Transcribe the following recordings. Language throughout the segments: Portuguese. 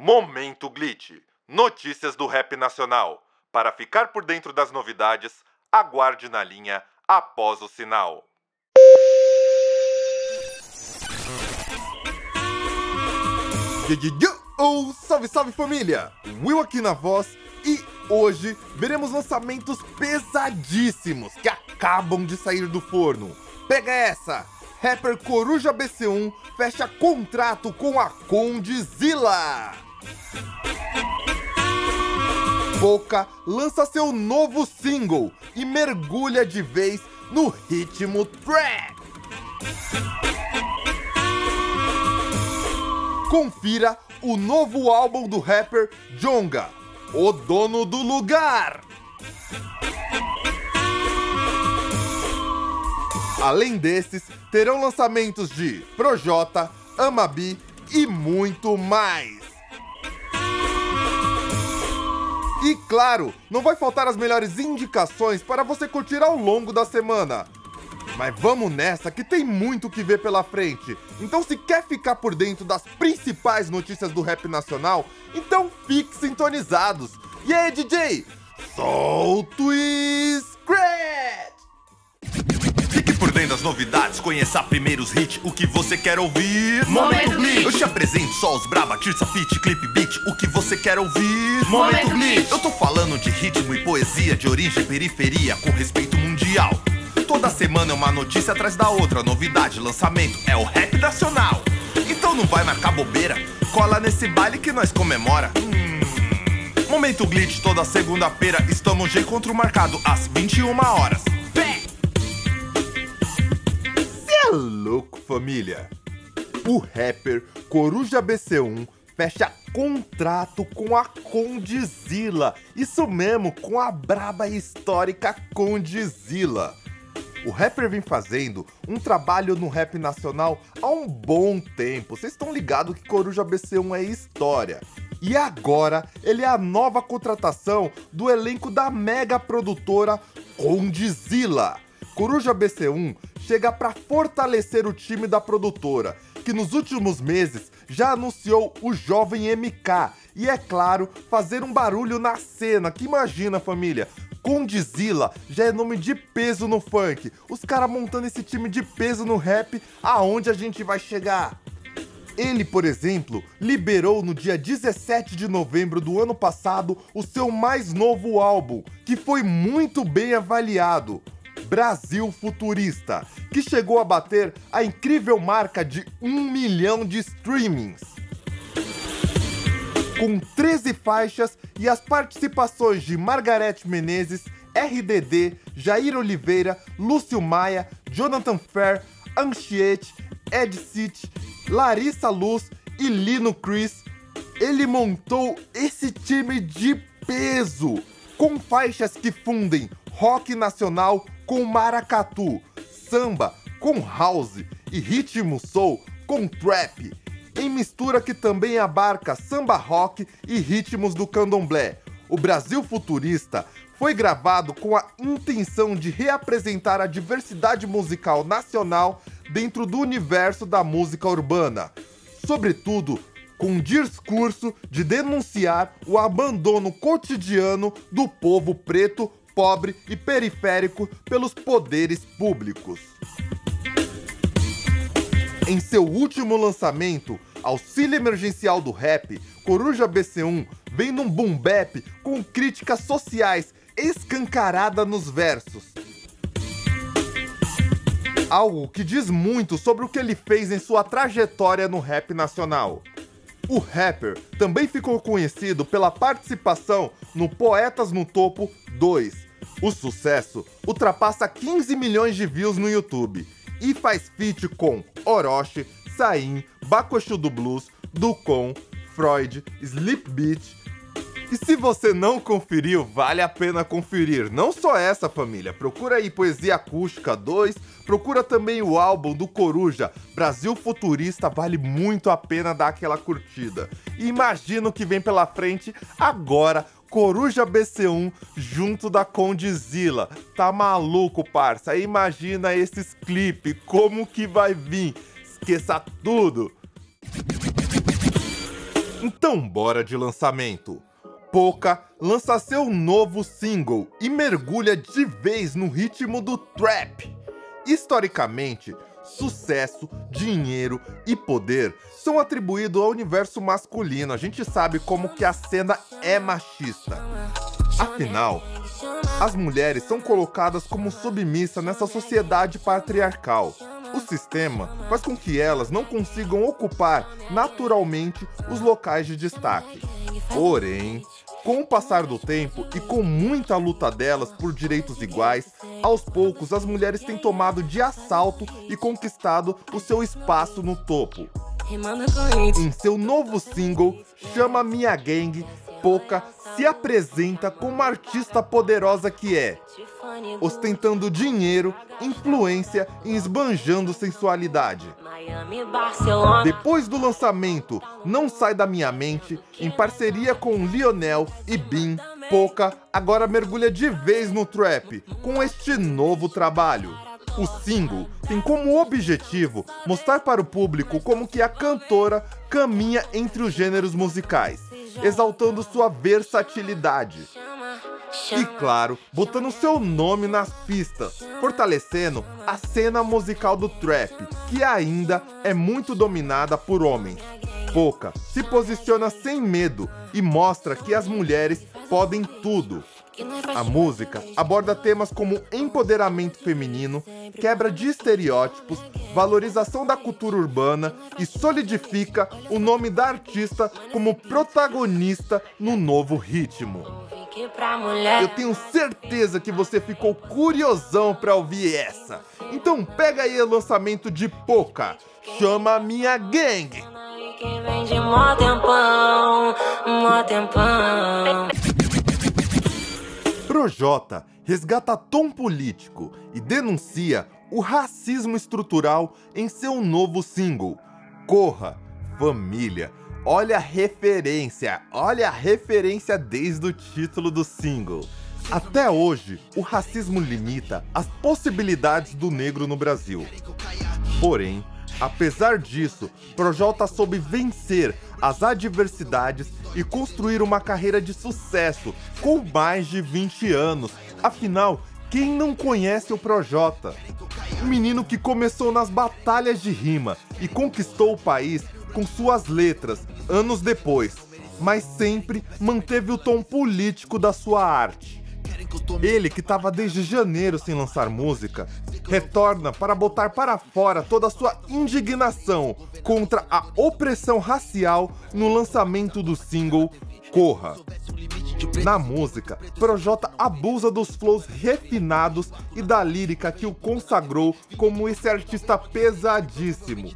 Momento Glitch. Notícias do rap nacional. Para ficar por dentro das novidades, aguarde na linha após o sinal. Oh, salve, salve família! Will aqui na voz e hoje veremos lançamentos pesadíssimos que acabam de sair do forno. Pega essa! Rapper Coruja BC1 fecha contrato com a Condzilla! Boca lança seu novo single e mergulha de vez no ritmo trap. Confira o novo álbum do rapper Jonga, o dono do lugar. Além desses, terão lançamentos de Projota, Amabi e muito mais. Claro, não vai faltar as melhores indicações para você curtir ao longo da semana. Mas vamos nessa que tem muito que ver pela frente. Então se quer ficar por dentro das principais notícias do rap nacional, então fique sintonizados. E aí, DJ? Solta o Scratch! Dentro das novidades, conheça primeiro os hits, o que você quer ouvir. Momento Glitch. Eu te apresento só os braba, tirsa, fit, clip, beat, o que você quer ouvir. Momento Glitch. Eu tô falando de ritmo e poesia, de origem e periferia, com respeito mundial. Toda semana é uma notícia atrás da outra, novidade, lançamento, é o rap nacional. Então não vai marcar bobeira, cola nesse baile que nós comemora. Hum. Momento Glitch, toda segunda-feira, estamos de encontro marcado às 21 horas. É louco, família? O rapper Coruja BC1 fecha contrato com a Condzilla. Isso mesmo, com a braba histórica Condzilla. O rapper vem fazendo um trabalho no rap nacional há um bom tempo. Vocês estão ligados que Coruja BC1 é história. E agora ele é a nova contratação do elenco da mega produtora Condzilla. Coruja BC1 chega para fortalecer o time da produtora, que nos últimos meses já anunciou o jovem MK e, é claro, fazer um barulho na cena. Que imagina, família? Condzilla já é nome de peso no funk. Os caras montando esse time de peso no rap, aonde a gente vai chegar? Ele, por exemplo, liberou no dia 17 de novembro do ano passado o seu mais novo álbum, que foi muito bem avaliado. Brasil Futurista, que chegou a bater a incrível marca de 1 milhão de streamings. Com 13 faixas e as participações de Margarete Menezes, RDD, Jair Oliveira, Lúcio Maia, Jonathan Fair, Anchiette, Ed City, Larissa Luz e Lino Chris, ele montou esse time de peso, com faixas que fundem rock nacional com maracatu, samba com house e ritmo soul com trap, em mistura que também abarca samba rock e ritmos do candomblé. O Brasil Futurista foi gravado com a intenção de reapresentar a diversidade musical nacional dentro do universo da música urbana, sobretudo com um discurso de denunciar o abandono cotidiano do povo preto, pobre e periférico pelos poderes públicos. Em seu último lançamento, Auxílio Emergencial do Rap, Coruja BC1 vem num boom bap com críticas sociais escancarada nos versos. Algo que diz muito sobre o que ele fez em sua trajetória no rap nacional. O rapper também ficou conhecido pela participação no Poetas no Topo 2. O sucesso ultrapassa 15 milhões de views no YouTube e faz feat com Orochi, Sain, Bakushu do Blues, Ducon, Freud, Sleep Beat. E se você não conferiu, vale a pena conferir. Não só essa, família. Procura aí Poesia Acústica 2, procura também o álbum do Coruja, Brasil Futurista, vale muito a pena dar aquela curtida. E imagina o que vem pela frente agora Coruja BC1 junto da Condzilla. Tá maluco, parça? Imagina esses clipes, como que vai vir? Esqueça tudo! Então bora de lançamento. Poca lança seu novo single e mergulha de vez no ritmo do trap. Historicamente, sucesso, dinheiro e poder são atribuídos ao universo masculino. A gente sabe como que a cena é machista. Afinal, as mulheres são colocadas como submissas nessa sociedade patriarcal. O sistema faz com que elas não consigam ocupar naturalmente os locais de destaque. Porém, com o passar do tempo e com muita luta delas por direitos iguais, aos poucos as mulheres têm tomado de assalto e conquistado o seu espaço no topo. Em seu novo single, Chama Minha Gang, Poca se apresenta como artista poderosa que é, ostentando dinheiro, influência e esbanjando sensualidade. Depois do lançamento Não Sai da Minha Mente, em parceria com Lionel e Bin, Poca agora mergulha de vez no trap com este novo trabalho. O single tem como objetivo mostrar para o público como que a cantora caminha entre os gêneros musicais, exaltando sua versatilidade. E claro, botando seu nome nas pistas, fortalecendo a cena musical do trap, que ainda é muito dominada por homens. Poca se posiciona sem medo e mostra que as mulheres podem tudo. A música aborda temas como empoderamento feminino, quebra de estereótipos, valorização da cultura urbana e solidifica o nome da artista como protagonista no novo ritmo. Eu tenho certeza que você ficou curiosão para ouvir essa. Então pega aí o lançamento de Poca, chama minha gang. Projota resgata tom político e denuncia o racismo estrutural em seu novo single, Corra, Família. Olha a referência, olha a referência desde o título do single. Até hoje, o racismo limita as possibilidades do negro no Brasil. Porém, apesar disso, Projota soube vencer as adversidades e construir uma carreira de sucesso com mais de 20 anos. Afinal, quem não conhece o Projota? Um menino que começou nas batalhas de rima e conquistou o país com suas letras anos depois, mas sempre manteve o tom político da sua arte. Ele, que estava desde janeiro sem lançar música, retorna para botar para fora toda a sua indignação contra a opressão racial no lançamento do single Corra. Na música, Projota abusa dos flows refinados e da lírica que o consagrou como esse artista pesadíssimo.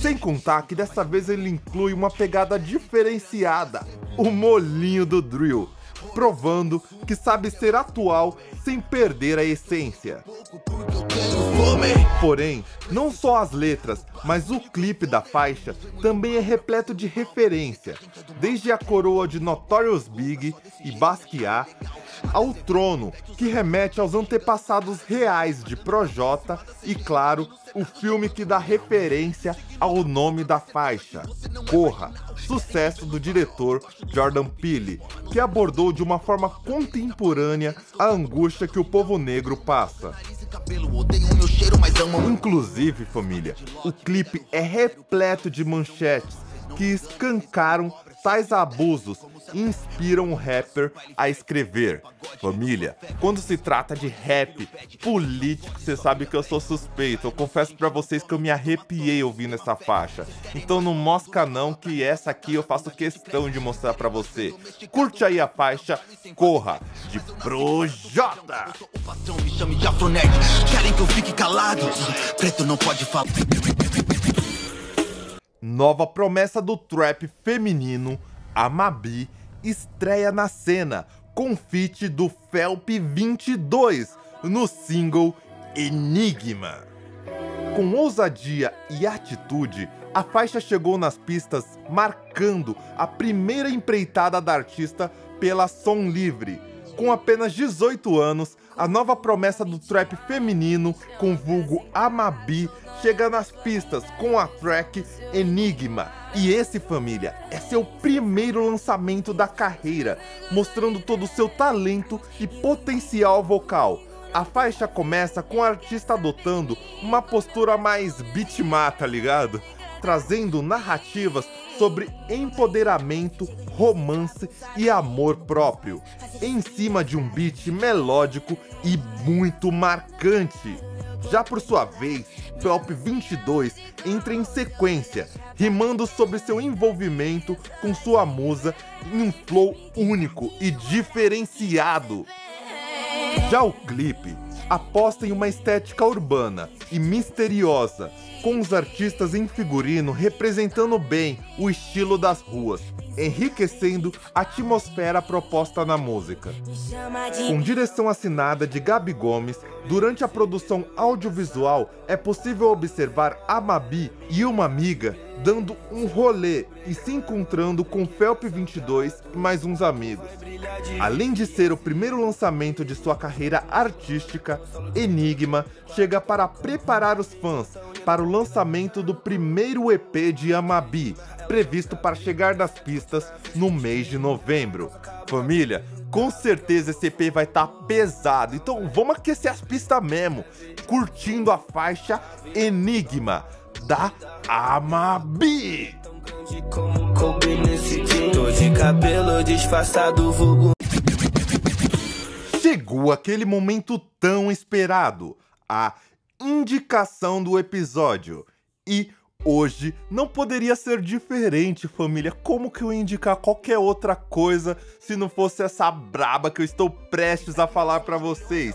Sem contar que dessa vez ele inclui uma pegada diferenciada, o molinho do drill, provando que sabe ser atual sem perder a essência. Porém, não só as letras, mas o clipe da faixa também é repleto de referência, desde a coroa de Notorious Big e Basquiat ao trono, que remete aos antepassados reais de Projota e, claro, o filme que dá referência ao nome da faixa, Corra, sucesso do diretor Jordan Peele, que abordou de uma forma contemporânea a angústia que o povo negro passa. Inclusive, família, o clipe é repleto de manchetes que escancaram tais abusos inspiram o rapper a escrever. Família, quando se trata de rap político, você sabe que eu sou suspeito. Eu confesso para vocês que eu me arrepiei ouvindo essa faixa. Então não mosca não que essa aqui eu faço questão de mostrar para você. Curte aí a faixa Corra de Projota. Querem que eu fique calado? Preto não pode falar. Nova promessa do trap feminino, a Mabi, estreia na cena feat do Felp 22 no single Enigma. Com ousadia e atitude, a faixa chegou nas pistas marcando a primeira empreitada da artista pela Som Livre. Com apenas 18 anos, a nova promessa do trap feminino, com vulgo Amabi, chega nas pistas com a track Enigma, E esse, família, é seu primeiro lançamento da carreira, mostrando todo o seu talento e potencial vocal. A faixa começa com o artista adotando uma postura mais beatmata, tá ligado? Trazendo narrativas sobre empoderamento, romance e amor próprio, em cima de um beat melódico e muito marcante. Já por sua vez, Felp 22 entra em sequência, rimando sobre seu envolvimento com sua musa em um flow único e diferenciado. Já o clipe aposta em uma estética urbana e misteriosa, com os artistas em figurino representando bem o estilo das ruas, enriquecendo a atmosfera proposta na música. Com direção assinada de Gabi Gomes, durante a produção audiovisual é possível observar a Mabi e uma amiga dando um rolê e se encontrando com Felp 22 e mais uns amigos. Além de ser o primeiro lançamento de sua carreira artística, Enigma chega para preparar os fãs para o lançamento do primeiro EP de Amabi, previsto para chegar nas pistas no mês de novembro. Família, com certeza esse EP vai estar tá pesado, então vamos aquecer as pistas mesmo, curtindo a faixa Enigma da Amabi. Chegou aquele momento tão esperado, a indicação do episódio. E hoje não poderia ser diferente, família. Como que eu ia indicar qualquer outra coisa se não fosse essa braba que eu estou prestes a falar para vocês?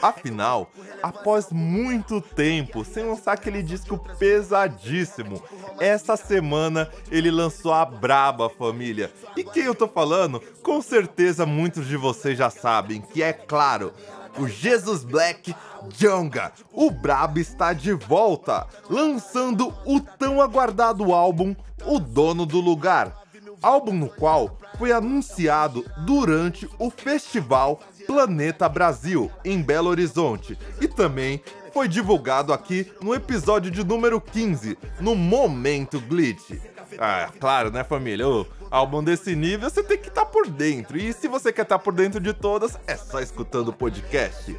Afinal, após muito tempo sem lançar aquele disco pesadíssimo, essa semana ele lançou a Braba Família. E quem eu tô falando? Com certeza muitos de vocês já sabem que é claro, o Jesus Black Jonga, o Brabo está de volta, lançando o tão aguardado álbum O Dono do Lugar. Álbum no qual foi anunciado durante o festival Planeta Brasil, em Belo Horizonte, e também foi divulgado aqui no episódio de número 15, no Momento Glitch. Ah, claro, né, família? O álbum desse nível você tem que estar tá por dentro. E se você quer estar tá por dentro de todas, é só escutando o podcast.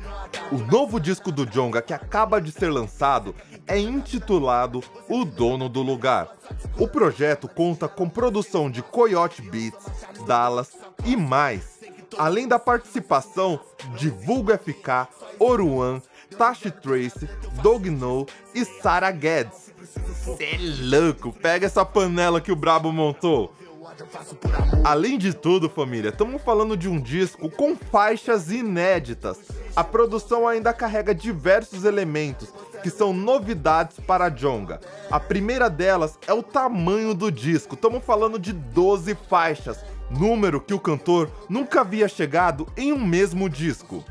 O novo disco do Jonga que acaba de ser lançado é intitulado O Dono do Lugar. O projeto conta com produção de Coyote Beats, Dallas e mais, além da participação de Vulgo FK, Oruan, Tashi Trace, Dog No e Sarah Guedes. Cê é louco, pega essa panela que o Brabo montou. Além de tudo, família, estamos falando de um disco com faixas inéditas. A produção ainda carrega diversos elementos que são novidades para a Jonga. A primeira delas é o tamanho do disco. Estamos falando de 12 faixas, número que o cantor nunca havia chegado em um mesmo disco.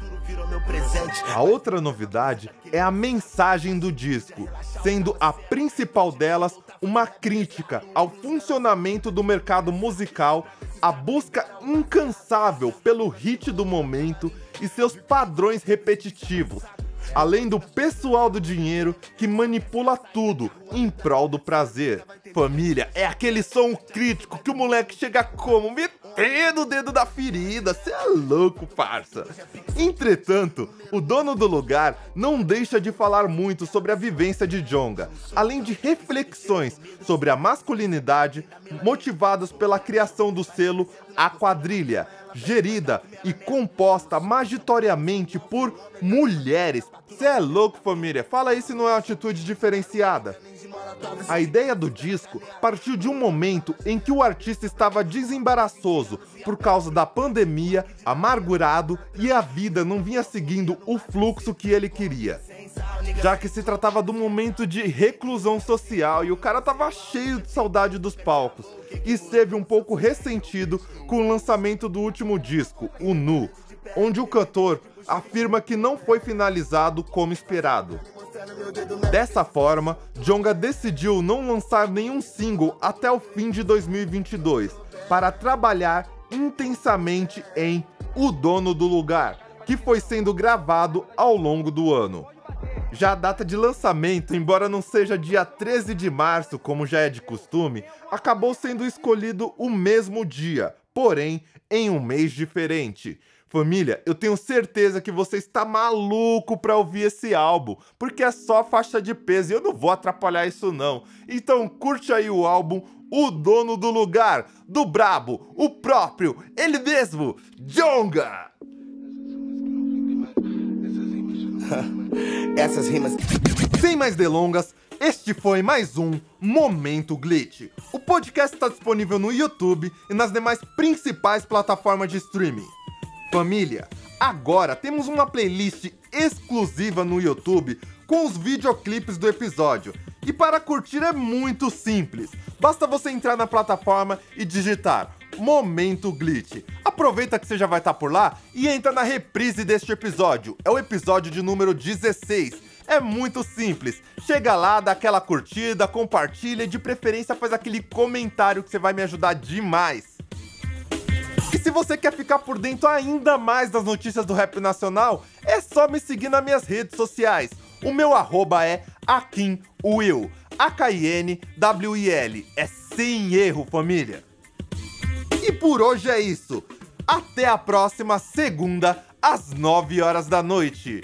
A outra novidade é a mensagem do disco, sendo a principal delas uma crítica ao funcionamento do mercado musical, a busca incansável pelo hit do momento e seus padrões repetitivos, além do pessoal do dinheiro que manipula tudo em prol do prazer. Família, é aquele som crítico que o moleque chega como metendo o dedo da ferida, cê é louco, parça. Entretanto, o dono do lugar não deixa de falar muito sobre a vivência de Jonga, além de reflexões sobre a masculinidade motivadas pela criação do selo A Quadrilha, gerida e composta magitoriamente por mulheres. Cê é louco, família? Fala aí se não é uma atitude diferenciada. A ideia do disco partiu de um momento em que o artista estava desembaraçoso por causa da pandemia, amargurado e a vida não vinha seguindo o fluxo que ele queria. Já que se tratava um momento de reclusão social e o cara tava cheio de saudade dos palcos e esteve um pouco ressentido com o lançamento do último disco, o Nu, onde o cantor afirma que não foi finalizado como esperado. Dessa forma, Jonga decidiu não lançar nenhum single até o fim de 2022 para trabalhar intensamente em O Dono do Lugar, que foi sendo gravado ao longo do ano. Já a data de lançamento, embora não seja dia 13 de março, como já é de costume, acabou sendo escolhido o mesmo dia, porém em um mês diferente. Família, eu tenho certeza que você está maluco para ouvir esse álbum, porque é só faixa de peso e eu não vou atrapalhar isso não. Então curte aí o álbum O Dono do Lugar, do Brabo, o próprio, ele mesmo, Jonga! Essas rimas. Sem mais delongas, este foi mais um Momento Glitch. O podcast está disponível no YouTube e nas demais principais plataformas de streaming. Família, agora temos uma playlist exclusiva no YouTube com os videoclipes do episódio. E para curtir é muito simples. Basta você entrar na plataforma e digitar Momento Glitch. Aproveita que você já vai estar por lá e entra na reprise deste episódio. É o episódio de número 16. É muito simples. Chega lá, dá aquela curtida, compartilha e de preferência faz aquele comentário que você vai me ajudar demais. E se você quer ficar por dentro ainda mais das notícias do rap nacional, é só me seguir nas minhas redes sociais. O meu arroba é AkinWill. A-K-I-N-W-I-L. É sem erro, família. E por hoje é isso. Até a próxima segunda, às 9 horas da noite.